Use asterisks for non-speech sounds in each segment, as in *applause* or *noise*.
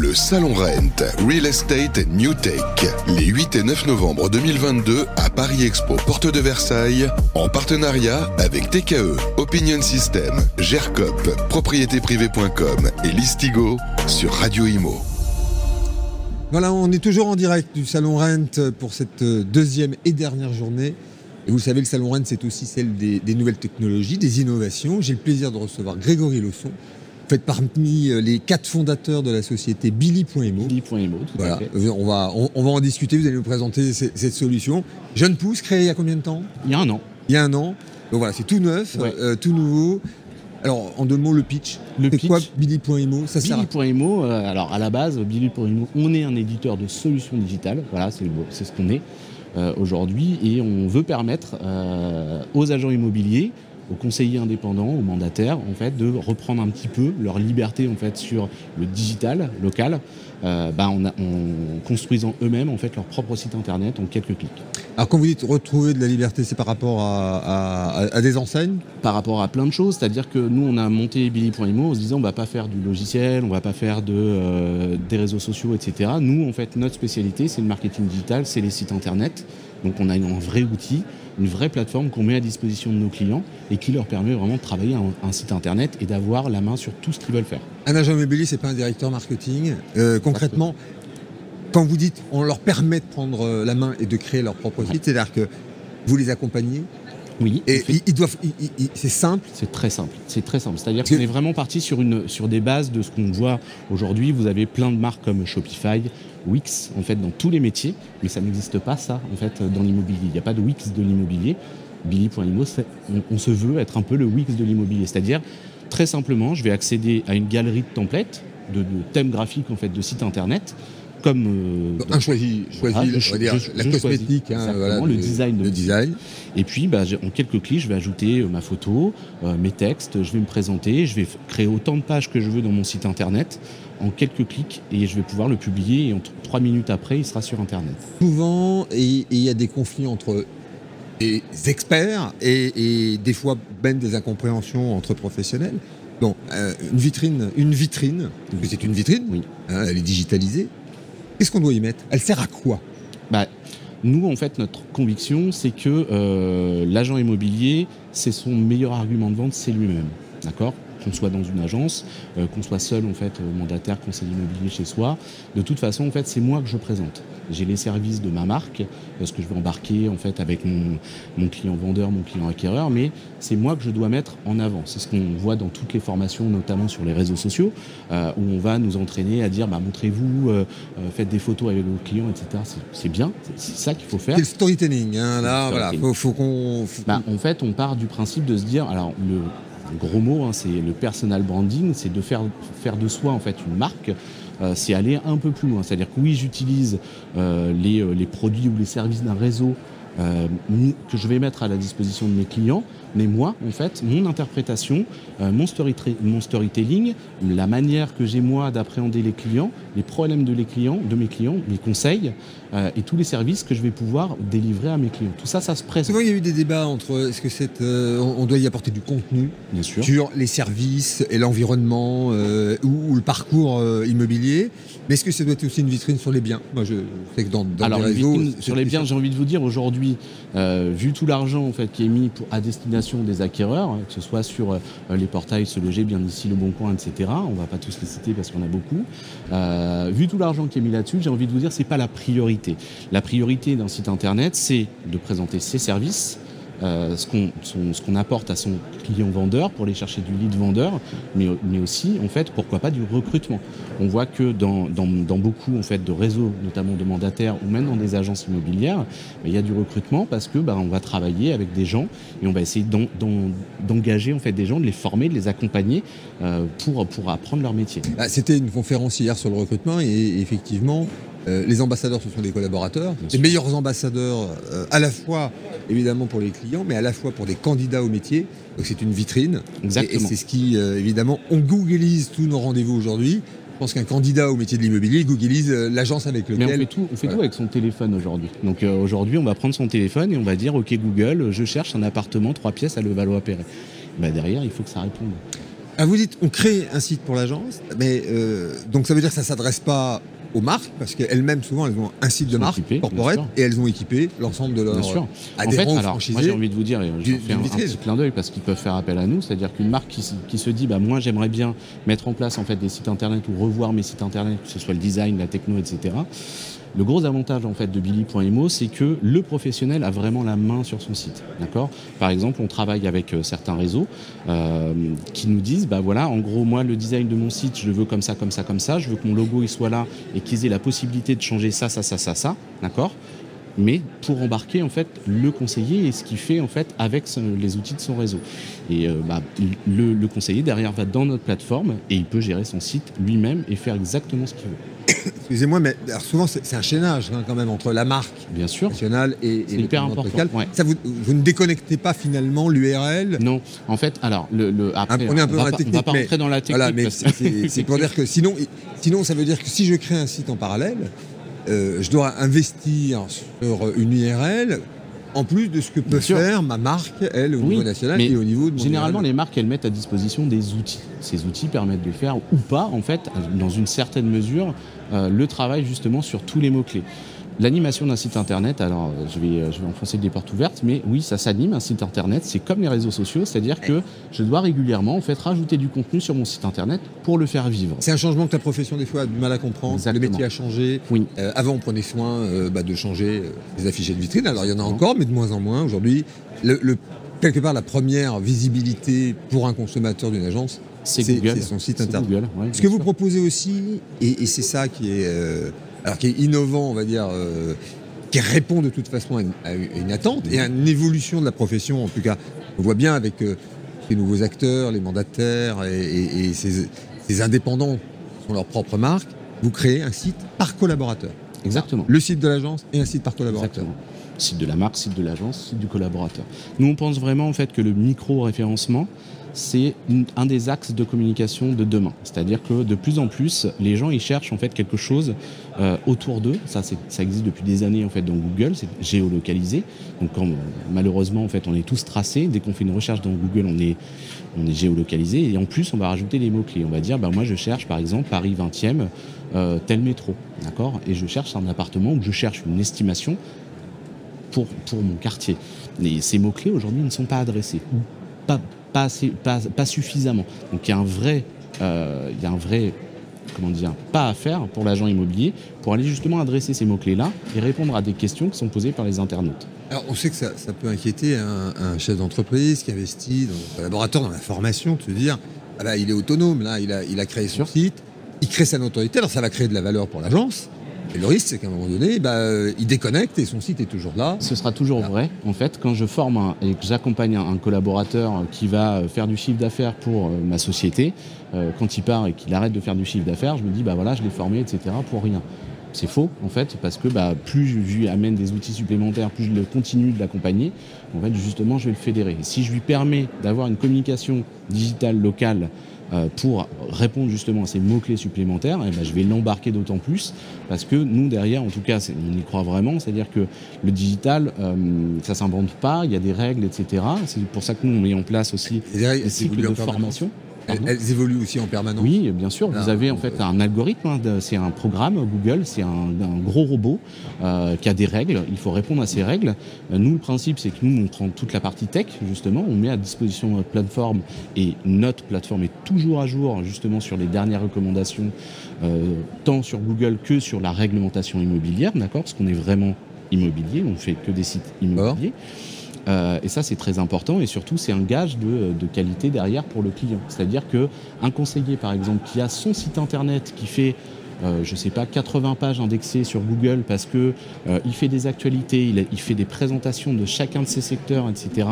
Le Salon Rent, Real Estate New Tech, les 8 et 9 novembre 2022 à Paris Expo, porte de Versailles, en partenariat avec TKE, Opinion System, GERCOP, propriétéprivée.com et Listigo sur Radio Imo. Voilà, on est toujours en direct du Salon Rent pour cette deuxième et dernière journée. Et vous savez, le Salon Rennes, c'est aussi celle des, nouvelles technologies, des innovations. J'ai le plaisir de recevoir Grégory Lausson, faites parmi euh, les quatre fondateurs de la société Billy.emo. Billy.emo, tout voilà. à fait. Euh, on va, on, on, va en discuter, vous allez nous présenter cette, solution. Jeune pousse, créée il y a combien de temps? Il y a un an. Il y a un an. Donc voilà, c'est tout neuf, Ouais. euh, tout nouveau. Alors, en deux mots, le pitch. Le c'est pitch. quoi? Billy.emo Ça Billy.emo, euh, alors à la base, Billy.emo, on est un éditeur de solutions digitales. Voilà, c'est ce qu'on est euh, aujourd'hui. Et on veut permettre aux agents immobiliers, aux conseillers indépendants, aux mandataires, en fait, de reprendre un petit peu leur liberté en fait sur le digital local, euh, bah, en, en construisant eux-mêmes en fait leur propre site internet en quelques clics. Alors, quand vous dites retrouver de la liberté, c'est par rapport à, à- à des enseignes? Par rapport à plein de choses. C'est-à-dire que nous, on a monté Billy.imo en se disant on va pas faire du logiciel, on va pas faire de, euh, des réseaux sociaux, etc. Nous, en fait, notre spécialité, c'est le marketing digital, c'est les sites internet. Donc, on a un vrai outil, une vraie plateforme qu'on met à disposition de nos clients et qui leur permet vraiment de travailler un, un site internet et d'avoir la main sur tout ce qu'ils veulent faire. Un agent immobilier, c'est pas un directeur marketing. Euh, concrètement, quand vous dites on leur permet de prendre euh, la main et de créer leur propre site, c'est-à-dire que vous les accompagnez Oui. et ils, ils doivent, c'est simple. C'est très simple. C'est très simple. C'est-à-dire C'est- qu'on est vraiment parti sur, une, sur des bases de ce qu'on voit aujourd'hui. Vous avez plein de marques comme Shopify, Wix, en fait, dans tous les métiers. Mais ça n'existe pas, ça, en fait, dans l'immobilier. Il n'y a pas de Wix de l'immobilier. Billy.imo, on, on se veut être un peu le Wix de l'immobilier. C'est-à-dire, très simplement, je vais accéder à une galerie de templates, de, de thèmes graphiques, en fait, de sites internet, comme... euh, Un choisi, choisi Ah, on je- va dire, je- la je cosmétique, hein, voilà, le design de le mon site. design. Et puis, bah, en quelques clics, je vais ajouter euh, ma photo, euh, mes textes, je vais me présenter, je vais créer autant de pages que je veux dans mon site internet en quelques clics et je vais pouvoir le publier et en trois minutes après, il sera sur internet. Souvent, il y a des conflits entre des experts et, et des fois même des incompréhensions entre professionnels. Bon, euh, une vitrine, une vitrine, c'est une vitrine, Oui. hein, elle est digitalisée. Qu'est-ce qu'on doit y mettre? Elle sert à quoi? Bah, nous, en fait, notre conviction, c'est que euh, l'agent immobilier, c'est son meilleur argument de vente, c'est lui-même. D'accord? Qu'on soit dans une agence, euh, qu'on soit seul, en fait, euh, mandataire, conseiller immobilier chez soi. De toute façon, en fait, c'est moi que je présente. J'ai les services de ma marque, ce que je vais embarquer, en fait, avec mon, mon client vendeur, mon client acquéreur, mais c'est moi que je dois mettre en avant. C'est ce qu'on voit dans toutes les formations, notamment sur les réseaux sociaux, euh, où on va nous entraîner à dire, bah, montrez-vous, euh, faites des photos avec vos clients, etc. C'est- bien, c'est- ça qu'il faut faire. C'est le storytelling. hein, là, Le voilà, faut, faut qu'on. Bah, en fait, on part du principe de se dire, alors le gros mot, hein, c'est le personal branding, c'est de faire, de soi en fait une marque. Euh, c'est aller un peu plus loin. C'est-à-dire que oui, j'utilise euh, euh, les produits ou les services d'un réseau euh, que je vais mettre à la disposition de mes clients, mais moi, en fait, mon interprétation, euh, mon, story mon storytelling, la manière que j'ai moi d'appréhender les clients, les problèmes de, les clients, de mes clients, mes conseils euh, et tous les services que je vais pouvoir délivrer à mes clients. Tout ça, ça se présente. Souvent, il y a eu des débats entre est-ce que c'est, euh, on doit y apporter du contenu Bien sûr. sur les services et l'environnement ou, ou le parcours immobilier, mais est-ce que ça doit être aussi une vitrine sur les biens? Moi, je sais que dans, dans Alors, les réseaux, vitrine sur les biens, j'ai envie de vous dire aujourd'hui, euh, vu tout l'argent en fait qui est mis à destination des acquéreurs, hein, que ce soit sur euh, les portails Se Loger, bien ici, Le Bon Coin, etc. On va pas tous les citer parce qu'on a beaucoup. Euh, vu tout l'argent qui est mis là-dessus, j'ai envie de vous dire, c'est pas la priorité. La priorité d'un site internet, c'est de présenter ses services. Euh, ce qu'on apporte à son client vendeur pour aller chercher du lead vendeur, mais, mais aussi en fait pourquoi pas du recrutement. On voit que dans, dans, dans beaucoup en fait de réseaux, notamment de mandataires ou même dans des agences immobilières, il y a du recrutement parce que ben, on va travailler avec des gens et on va essayer d'en- d'en- d'engager en fait des gens, de les former, de les accompagner euh, pour pour apprendre leur métier. Ah, C'était une conférence hier sur le recrutement et effectivement, euh, les ambassadeurs, ce sont des collaborateurs. Bien les sûr. meilleurs ambassadeurs, euh, à la fois évidemment pour les clients, mais à la fois pour des candidats au métier. Donc c'est une vitrine. Et, et Exactement. c'est ce qui, euh, évidemment, on googlise tous nos rendez-vous aujourd'hui. Je pense qu'un candidat au métier de l'immobilier, il googlise l'agence avec Mais on lequel. fait tout, on fait Voilà. tout avec son téléphone aujourd'hui. Donc aujourd'hui, on va prendre son téléphone et on va dire OK Google, je cherche un appartement trois pièces à Levallois-Perret. Bah, derrière, il faut que ça réponde. Ah, vous dites, on crée un site pour l'agence, mais euh, donc ça veut dire que ça s'adresse pas aux marques, parce qu'elles-mêmes, souvent, elles ont un site de marque équipées, corporate et elles ont équipé l'ensemble de leurs Bien sûr. En fait, adhérents ou alors, franchisés. moi j'ai envie de vous dire, et je fais un, un petit clin d'œil parce qu'ils peuvent faire appel à nous, c'est-à-dire qu'une marque qui, se- qui se dit, bah, moi j'aimerais bien mettre en place en fait des sites internet ou revoir mes sites internet, que ce soit le design, la techno, etc. Le gros avantage en fait de Billy.imo, c'est que le professionnel a vraiment la main sur son site. D'accord? Par exemple, on travaille avec euh, certains réseaux euh, qui nous disent, bah voilà, en gros, moi le design de mon site, je veux comme ça, comme ça, comme ça. Je veux que mon logo il soit là et qu'ils aient la possibilité de changer ça, ça, ça, ça, ça. D'accord? Mais pour embarquer en fait le conseiller et ce qu'il fait en fait avec les outils de son réseau. Et euh, bah, le conseiller derrière va dans notre plateforme et il peut gérer son site lui-même et faire exactement ce qu'il veut. Excusez-moi, mais alors, souvent c'est un chaînage hein, quand même entre la marque Bien sûr. nationale et, et le local. ouais. Ça, vous, vous ne déconnectez pas finalement l'URL Non, en fait, alors le, le après, on est un peu va dans la pas, on technique, va pas mais- rentrer dans la technique. Voilà, mais c'est pour dire que sinon, sinon, ça veut dire que si je crée un site en parallèle, euh, je dois investir sur une URL en plus de ce que peut faire ma marque, elle, au Oui, niveau national et au niveau de mon Généralement, les marques, elles mettent à disposition des outils. Ces outils permettent de faire ou pas, en fait, dans une certaine mesure, euh, le travail justement sur tous les mots-clés. L'animation d'un site internet, alors euh, je vais, euh, je vais enfoncer des portes ouvertes, mais oui, ça s'anime un site internet, c'est comme les réseaux sociaux, c'est-à-dire que je dois régulièrement en fait rajouter du contenu sur mon site internet pour le faire vivre. C'est un changement que ta profession des fois a du mal à comprendre. Exactement. Le métier a changé. Oui. Euh, avant, on prenait soin euh, bah, de changer les affichés de vitrine. Alors, il y en a encore, mais de moins en moins. Aujourd'hui, le, le- quelque part, la première visibilité pour un consommateur d'une agence, C'est son site internet. Google, ouais, Ce que vous proposez aussi, et, et c'est ça qui est, euh, alors qui est innovant, on va dire, euh, qui répond de toute façon à une, à une attente et à une évolution de la profession. En tout cas, on voit bien avec euh, les nouveaux acteurs, les mandataires et, et- et ces, ces indépendants qui sont leur propre marque. Vous créez un site par collaborateur. Exactement. Le site de l'agence et un site par collaborateur. Exactement. Site de la marque, site de l'agence, site du collaborateur. Nous, on pense vraiment en fait que le micro-référencement, c'est un des axes de communication de demain. C'est-à-dire que de plus en plus, les gens ils cherchent en fait quelque chose euh, autour d'eux. Ça, ça existe depuis des années en fait dans Google, c'est géolocalisé. Donc quand, malheureusement en fait, on est tous tracés. Dès qu'on fait une recherche dans Google, on est on est géolocalisé et en plus on va rajouter les mots clés. On va dire bah moi je cherche par exemple Paris 20e euh, tel métro, d'accord? Et je cherche un appartement ou je cherche une estimation pour, pour mon quartier. Et ces mots-clés aujourd'hui ne sont pas adressés, pas, assez- pas, pas suffisamment. Donc il y a un vrai, euh, il y a un vrai comment dire, pas à faire pour l'agent immobilier pour aller justement adresser ces mots-clés-là et répondre à des questions qui sont posées par les internautes. Alors, on sait que ça, ça peut inquiéter un, un chef d'entreprise qui investit dans un collaborateur, dans la formation, de se dire ah bah, il est autonome, là, il a, il a créé son site, il crée sa notoriété, alors ça va créer de la valeur pour l'agence. Et le risque, c'est qu'à un moment donné, bah, euh, il déconnecte et son site est toujours là. Ce sera toujours vrai, en fait, quand je forme un- et que j'accompagne un, un collaborateur qui va euh, faire du chiffre d'affaires pour euh, ma société, euh, quand il part et qu'il arrête de faire du chiffre d'affaires, je me dis, bah voilà, je l'ai formé, etc., pour rien. C'est faux, en fait, parce que bah, plus je lui amène des outils supplémentaires, plus je le continue de l'accompagner, en fait, justement, je vais le fédérer. Si je lui permets d'avoir une communication digitale locale euh, pour répondre justement à ces mots-clés supplémentaires, eh ben, je vais l'embarquer d'autant plus parce que nous, derrière, en tout cas, on y croit vraiment, c'est-à-dire que le digital, euh, ça s'invente pas, il y a des règles, etc. C'est pour ça que nous, on met en place aussi des cycles de formation. Elles, évoluent aussi en permanence. Oui, bien sûr. Vous Ah, avez en fait euh, un algorithme, hein, c'est un programme Google, c'est un, un gros robot euh, qui a des règles. Il faut répondre à ces règles. Euh, nous, le principe, c'est que nous, on prend toute la partie tech, justement, on met à disposition notre plateforme et notre plateforme est toujours à jour, justement, sur les dernières recommandations, euh, tant sur Google que sur la réglementation immobilière, d'accord? Parce qu'on est vraiment immobilier, on fait que des sites immobiliers. Euh, et ça, c'est très important et surtout, c'est un gage de, de qualité derrière pour le client. C'est-à-dire que un conseiller, par exemple, qui a son site internet qui fait euh, je sais pas, 80 pages indexées sur Google parce que euh, il fait des actualités, il, fait des présentations de chacun de ses secteurs, etc.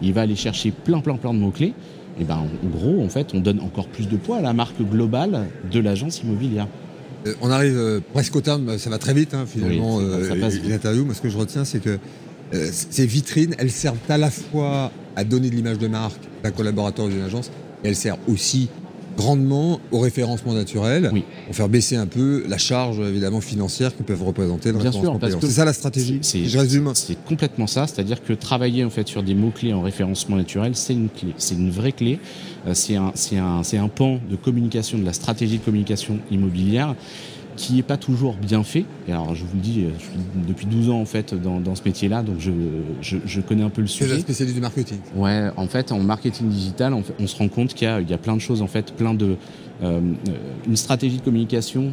Il va aller chercher plein, plein, plein de mots-clés. Et ben, en gros, en fait, on donne encore plus de poids à la marque globale de l'agence immobilière. Euh, on arrive euh, presque au terme, ça va très vite hein, finalement, Oui, ça- ça passe vite. l'interview. Moi ce que je retiens c'est que euh, ces vitrines, elles servent à la fois à donner de l'image de marque d'un collaborateur ou d'une agence, et elles servent aussi grandement au référencement naturel Oui. pour faire baisser un peu la charge évidemment financière que peuvent représenter le Bien sûr, C'est ça la stratégie c'est- Je résume. C'est complètement ça, c'est-à-dire que travailler en fait sur des mots-clés en référencement naturel, c'est une clé, c'est une vraie clé. Euh, c'est un, c'est un, c'est un pan de communication, de la stratégie de communication immobilière qui n'est pas toujours bien fait. Et alors je vous le dis, euh, je suis depuis 12 ans en fait dans, dans ce métier-là, donc je, je, je connais un peu le C'est la sujet. spécialité du marketing. Ouais, en fait, en marketing digital, on, se rend compte qu'il y y a plein de choses, en fait, plein de. euh, euh, une stratégie de communication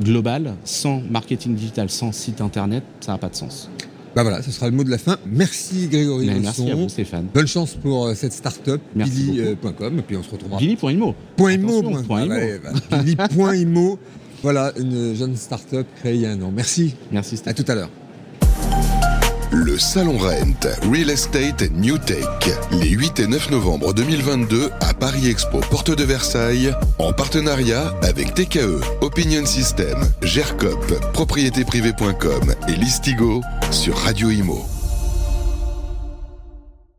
globale, sans marketing digital, sans site internet, ça n'a pas de sens. Bah voilà, ce sera le mot de la fin. Merci Grégory merci à vous, Stéphane. Bonne chance pour euh, cette start-up, Merci billy.com, et puis on se retrouvera. Billy.imo. Point.imo. Attention, point imo. ouais, bah, Billy.imo. *laughs* Voilà, une jeune start-up créée il y a un an. Merci. Merci À tout à l'heure. Le Salon Rent, Real Estate and New Tech, les 8 et 9 novembre 2022 à Paris Expo, porte de Versailles, en partenariat avec TKE, Opinion System, GERCOP, propriétéprivée.com et Listigo sur Radio Imo.